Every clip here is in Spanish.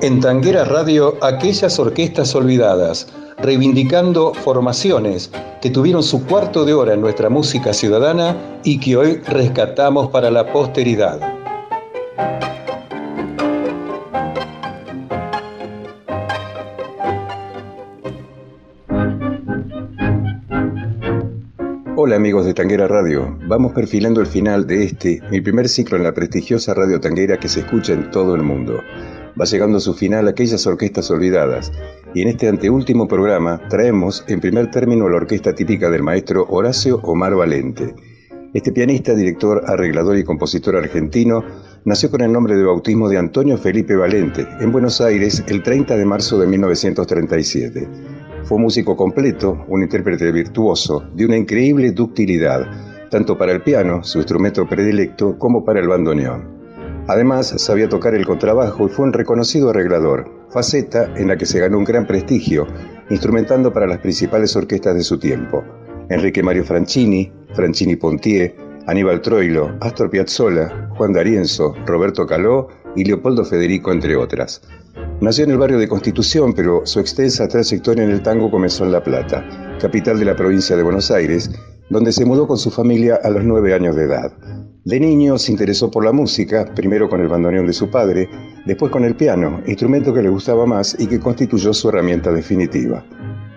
En Tanguera Radio, aquellas orquestas olvidadas, reivindicando formaciones que tuvieron su cuarto de hora en nuestra música ciudadana y que hoy rescatamos para la posteridad. Hola amigos de Tanguera Radio, vamos perfilando el final de este, mi primer ciclo en la prestigiosa Radio Tanguera que se escucha en todo el mundo va llegando a su final aquellas orquestas olvidadas, y en este anteúltimo programa traemos en primer término la orquesta típica del maestro Horacio Omar Valente. Este pianista, director, arreglador y compositor argentino nació con el nombre de bautismo de Antonio Felipe Valente en Buenos Aires el 30 de marzo de 1937. Fue músico completo, un intérprete virtuoso, de una increíble ductilidad, tanto para el piano, su instrumento predilecto, como para el bandoneón. Además, sabía tocar el contrabajo y fue un reconocido arreglador, faceta en la que se ganó un gran prestigio, instrumentando para las principales orquestas de su tiempo. Enrique Mario Franchini, Franchini Pontier, Aníbal Troilo, Astor Piazzolla, Juan D'Arienzo, Roberto Caló y Leopoldo Federico, entre otras. Nació en el barrio de Constitución, pero su extensa trayectoria en el tango comenzó en La Plata, capital de la provincia de Buenos Aires, donde se mudó con su familia a los nueve años de edad. De niño se interesó por la música, primero con el bandoneón de su padre, después con el piano, instrumento que le gustaba más y que constituyó su herramienta definitiva.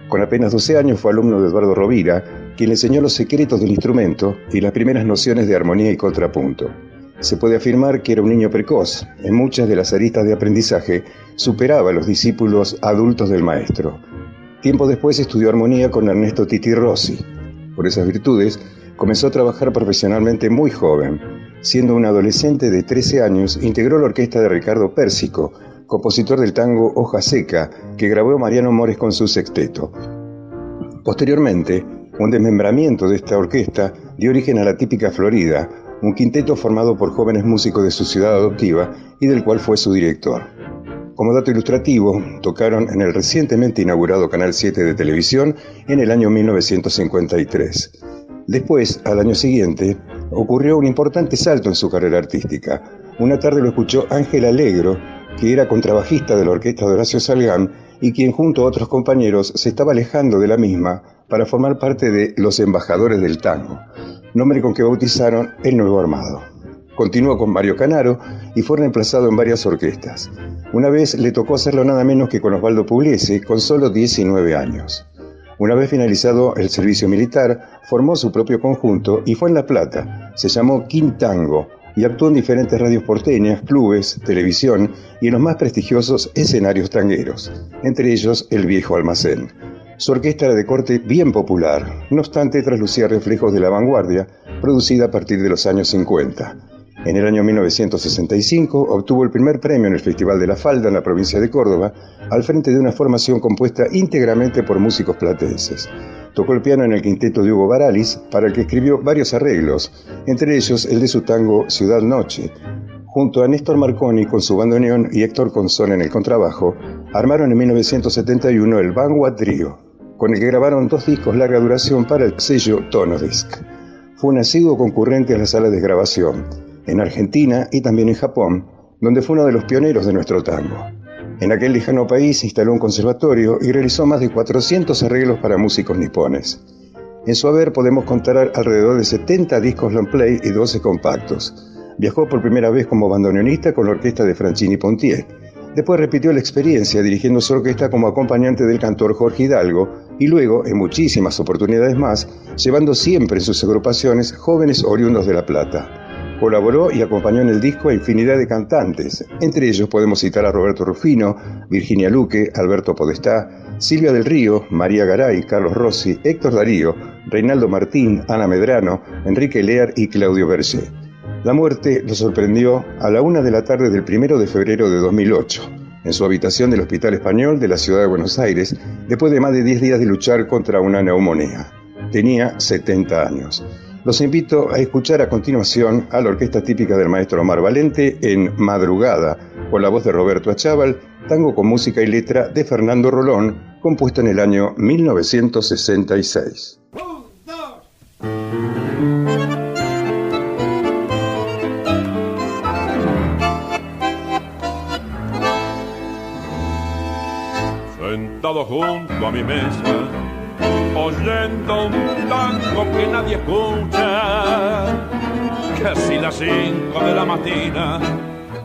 Con apenas 12 años fue alumno de Eduardo Rovira, quien le enseñó los secretos del instrumento y las primeras nociones de armonía y contrapunto. Se puede afirmar que era un niño precoz. En muchas de las aristas de aprendizaje superaba a los discípulos adultos del maestro. Tiempo después estudió armonía con Ernesto Titi Rossi. Por esas virtudes, Comenzó a trabajar profesionalmente muy joven. Siendo un adolescente de 13 años, integró la orquesta de Ricardo Pérsico, compositor del tango Hoja Seca, que grabó Mariano Mores con su sexteto. Posteriormente, un desmembramiento de esta orquesta dio origen a la típica Florida, un quinteto formado por jóvenes músicos de su ciudad adoptiva y del cual fue su director. Como dato ilustrativo, tocaron en el recientemente inaugurado Canal 7 de televisión en el año 1953. Después, al año siguiente, ocurrió un importante salto en su carrera artística. Una tarde lo escuchó Ángel Alegro, que era contrabajista de la orquesta de Horacio Salgán y quien junto a otros compañeros se estaba alejando de la misma para formar parte de Los Embajadores del Tango, nombre con que bautizaron el nuevo armado. Continuó con Mario Canaro y fue reemplazado en varias orquestas. Una vez le tocó hacerlo nada menos que con Osvaldo Pugliese, con solo 19 años. Una vez finalizado el servicio militar, formó su propio conjunto y fue en La Plata. Se llamó Quintango y actuó en diferentes radios porteñas, clubes, televisión y en los más prestigiosos escenarios tangueros, entre ellos el Viejo Almacén. Su orquesta era de corte bien popular, no obstante traslucía reflejos de la vanguardia, producida a partir de los años 50. En el año 1965 obtuvo el primer premio en el Festival de la Falda en la provincia de Córdoba, al frente de una formación compuesta íntegramente por músicos platenses. Tocó el piano en el quinteto de Hugo Baralis, para el que escribió varios arreglos, entre ellos el de su tango Ciudad Noche. Junto a Néstor Marconi con su bandoneón y Héctor Consol en el contrabajo, armaron en 1971 el Vanguard Trio, con el que grabaron dos discos larga duración para el sello Tono Disc. Fue un asiduo concurrente a las salas de grabación en Argentina y también en Japón, donde fue uno de los pioneros de nuestro tango. En aquel lejano país instaló un conservatorio y realizó más de 400 arreglos para músicos nipones. En su haber podemos contar alrededor de 70 discos long play y 12 compactos. Viajó por primera vez como bandoneonista con la orquesta de Franchini Pontier. Después repitió la experiencia dirigiendo su orquesta como acompañante del cantor Jorge Hidalgo y luego, en muchísimas oportunidades más, llevando siempre en sus agrupaciones jóvenes oriundos de La Plata. Colaboró y acompañó en el disco a infinidad de cantantes. Entre ellos podemos citar a Roberto Rufino, Virginia Luque, Alberto Podestá, Silvia del Río, María Garay, Carlos Rossi, Héctor Darío, Reinaldo Martín, Ana Medrano, Enrique Lear y Claudio Berger. La muerte lo sorprendió a la una de la tarde del primero de febrero de 2008, en su habitación del Hospital Español de la ciudad de Buenos Aires, después de más de 10 días de luchar contra una neumonía. Tenía 70 años. Los invito a escuchar a continuación a la orquesta típica del maestro Omar Valente en Madrugada, con la voz de Roberto Achával, tango con música y letra de Fernando Rolón, compuesto en el año 1966. sentado junto a mi mesa, oyendo un tango que nadie escucha. Casi las cinco de la mañana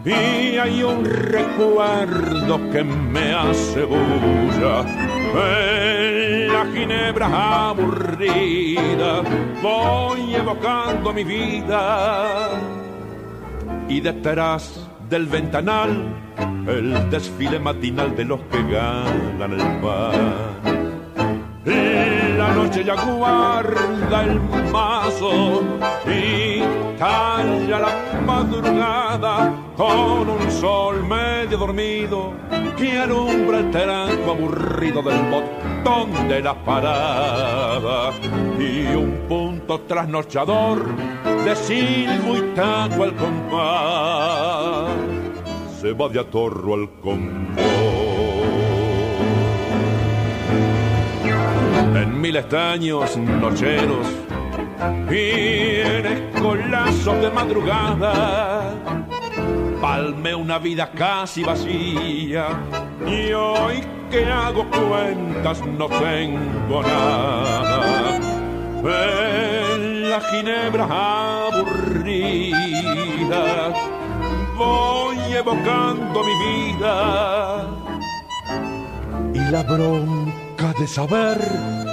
y hay un recuerdo que me hace. En la ginebra aburrida voy evocando mi vida y detrás del ventanal el desfile matinal de los que ganan el pan. Noche ya guarda el mazo y calla la madrugada con un sol medio dormido que alumbra el teranco aburrido del botón de la parada y un punto trasnochador de silbo y tango al compás se va de atorro al convoy. Mil estaños nocheros y en escolazos de madrugada. Palme una vida casi vacía y hoy que hago cuentas no tengo nada. En la ginebra aburrida voy evocando mi vida y la bronca de saber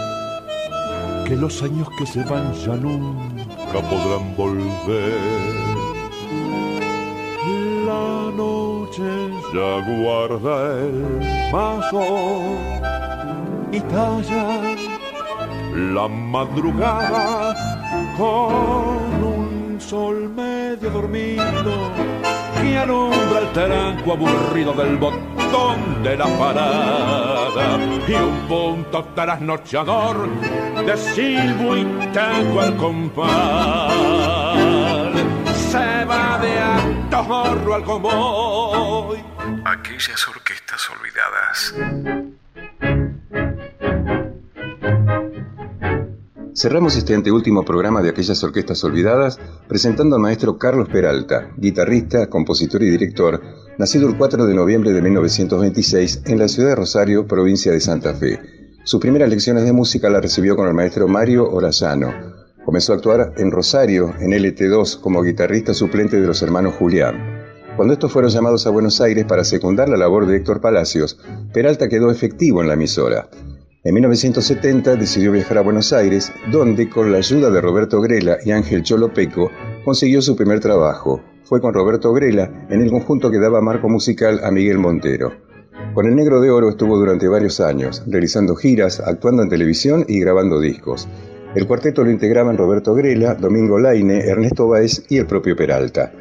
que los años que se van ya nunca podrán volver. La noche ya guarda el mazo y talla la madrugada con un sol medio dormido que alumbra el taranco aburrido del botón de la parada y un punto trasnochador de silbo y tango al compás. Se va de atorro al convoy. Aquellas orquestas olvidadas. Cerramos este anteúltimo programa de aquellas orquestas olvidadas presentando al maestro Carlos Peralta, guitarrista, compositor y director, nacido el 4 de noviembre de 1926 en la ciudad de Rosario, provincia de Santa Fe. Sus primeras lecciones de música las recibió con el maestro Mario Orellano. Comenzó a actuar en Rosario, en LT2, como guitarrista suplente de los hermanos Julián. Cuando estos fueron llamados a Buenos Aires para secundar la labor de Héctor Palacios, Peralta quedó efectivo en la emisora. En 1970 decidió viajar a Buenos Aires, donde, con la ayuda de Roberto Grela y Ángel Cholo Peco, consiguió su primer trabajo. Fue con Roberto Grela en el conjunto que daba marco musical a Miguel Montero. Con el Negro de Oro estuvo durante varios años, realizando giras, actuando en televisión y grabando discos. El cuarteto lo integraban Roberto Grela, Domingo Laine, Ernesto Báez y el propio Peralta.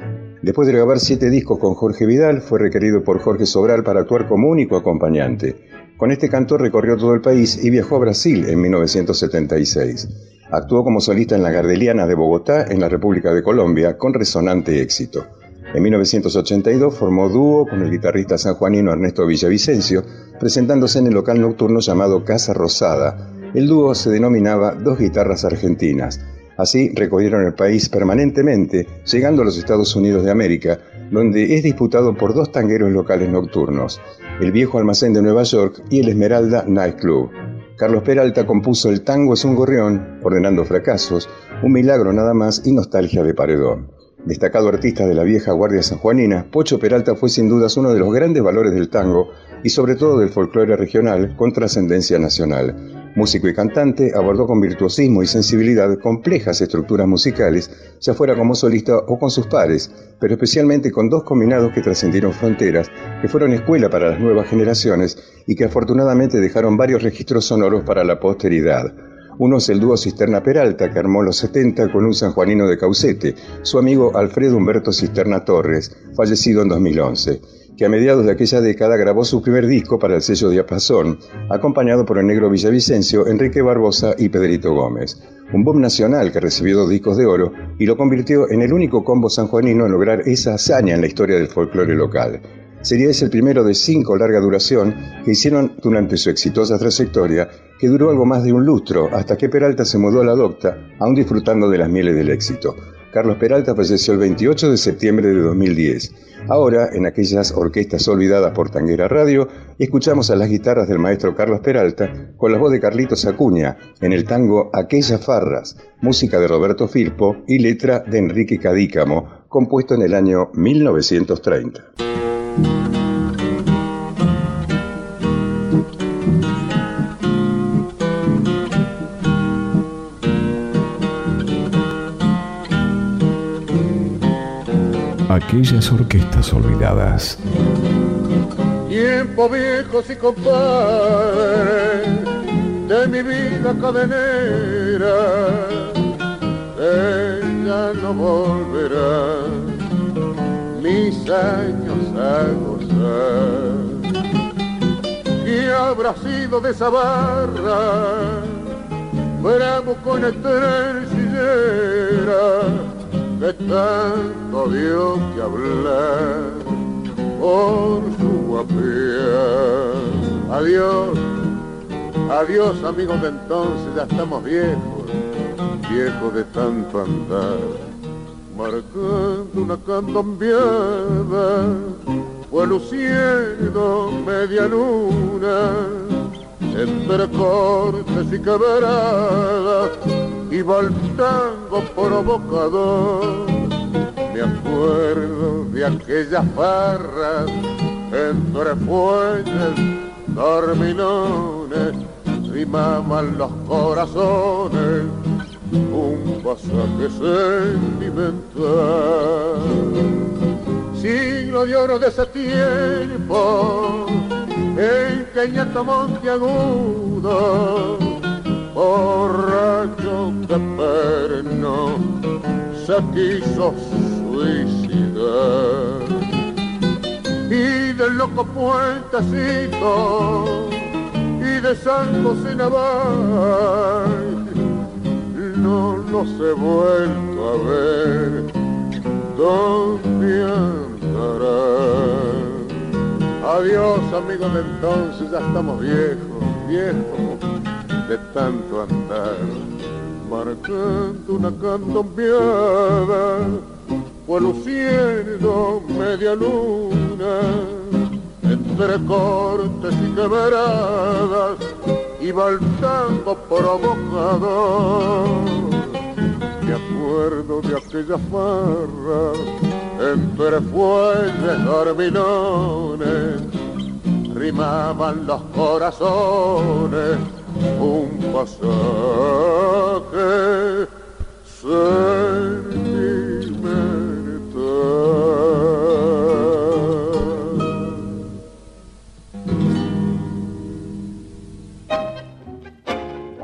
Después de grabar siete discos con Jorge Vidal, fue requerido por Jorge Sobral para actuar como único acompañante. Con este cantor recorrió todo el país y viajó a Brasil en 1976. Actuó como solista en la Gardeliana de Bogotá, en la República de Colombia, con resonante éxito. En 1982 formó dúo con el guitarrista sanjuanino Ernesto Villavicencio, presentándose en el local nocturno llamado Casa Rosada. El dúo se denominaba Dos Guitarras Argentinas. Así recorrieron el país permanentemente, llegando a los Estados Unidos de América, donde es disputado por dos tangueros locales nocturnos, el Viejo Almacén de Nueva York y el Esmeralda Night Club. Carlos Peralta compuso El tango es un gorrión, ordenando fracasos, un milagro nada más y nostalgia de paredón. Destacado artista de la vieja Guardia Sanjuanina, Pocho Peralta fue sin dudas uno de los grandes valores del tango y sobre todo del folclore regional con trascendencia nacional. Músico y cantante, abordó con virtuosismo y sensibilidad complejas estructuras musicales, ya fuera como solista o con sus pares, pero especialmente con dos combinados que trascendieron fronteras, que fueron escuela para las nuevas generaciones y que afortunadamente dejaron varios registros sonoros para la posteridad. Uno es el dúo Cisterna Peralta, que armó los 70 con un sanjuanino de Caucete, su amigo Alfredo Humberto Cisterna Torres, fallecido en 2011, que a mediados de aquella década grabó su primer disco para el sello Diapasón, acompañado por el negro Villavicencio, Enrique Barbosa y Pedrito Gómez. Un boom nacional que recibió dos discos de oro y lo convirtió en el único combo sanjuanino en lograr esa hazaña en la historia del folclore local. Sería ese el primero de cinco larga duración que hicieron durante su exitosa trayectoria, que duró algo más de un lustro, hasta que Peralta se mudó a la docta, aún disfrutando de las mieles del éxito. Carlos Peralta falleció el 28 de septiembre de 2010. Ahora, en aquellas orquestas olvidadas por Tanguera Radio, escuchamos a las guitarras del maestro Carlos Peralta con la voz de Carlitos Acuña en el tango Aquellas Farras, música de Roberto Firpo y letra de Enrique Cadícamo, compuesto en el año 1930. Aquellas orquestas olvidadas. Tiempo viejos y compadre de mi vida cadenera, ella no volverá mis años a gozar. ¿Qué habrá sido de esa barra? Bravo con estrella de tanto dio que hablar por su guapía. Adiós, adiós amigos de entonces, ya estamos viejos, viejos de tanto andar, marcando una candombiada, fue luciendo media luna, entre cortes y quebradas y el tango provocador. Me acuerdo de aquellas farras entre fuentes, dormilones, rimaban los corazones un pasaje sentimental. Siglo de oro de ese tiempo en que Monte Agudo se quiso suicidar y del loco puentecito y de San José Naval no los he vuelto a ver ¿dónde andarán? Adiós amigos de entonces, ya estamos viejos, viejos de tanto andar, marcando una candombiada, fue luciendo media luna, entre cortes y quebradas, iba el tango provocador. Me acuerdo de aquella farra, entre fuentes dormilones, rimaban los corazones un pasaje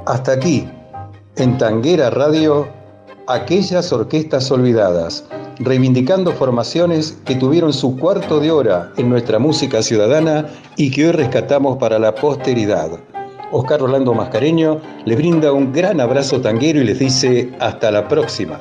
Hasta aquí, en Tanguera Radio, aquellas orquestas olvidadas, reivindicando formaciones que tuvieron su cuarto de hora en nuestra música ciudadana y que hoy rescatamos para la posteridad. Oscar Orlando Mascareño les brinda un gran abrazo tanguero y les dice hasta la próxima.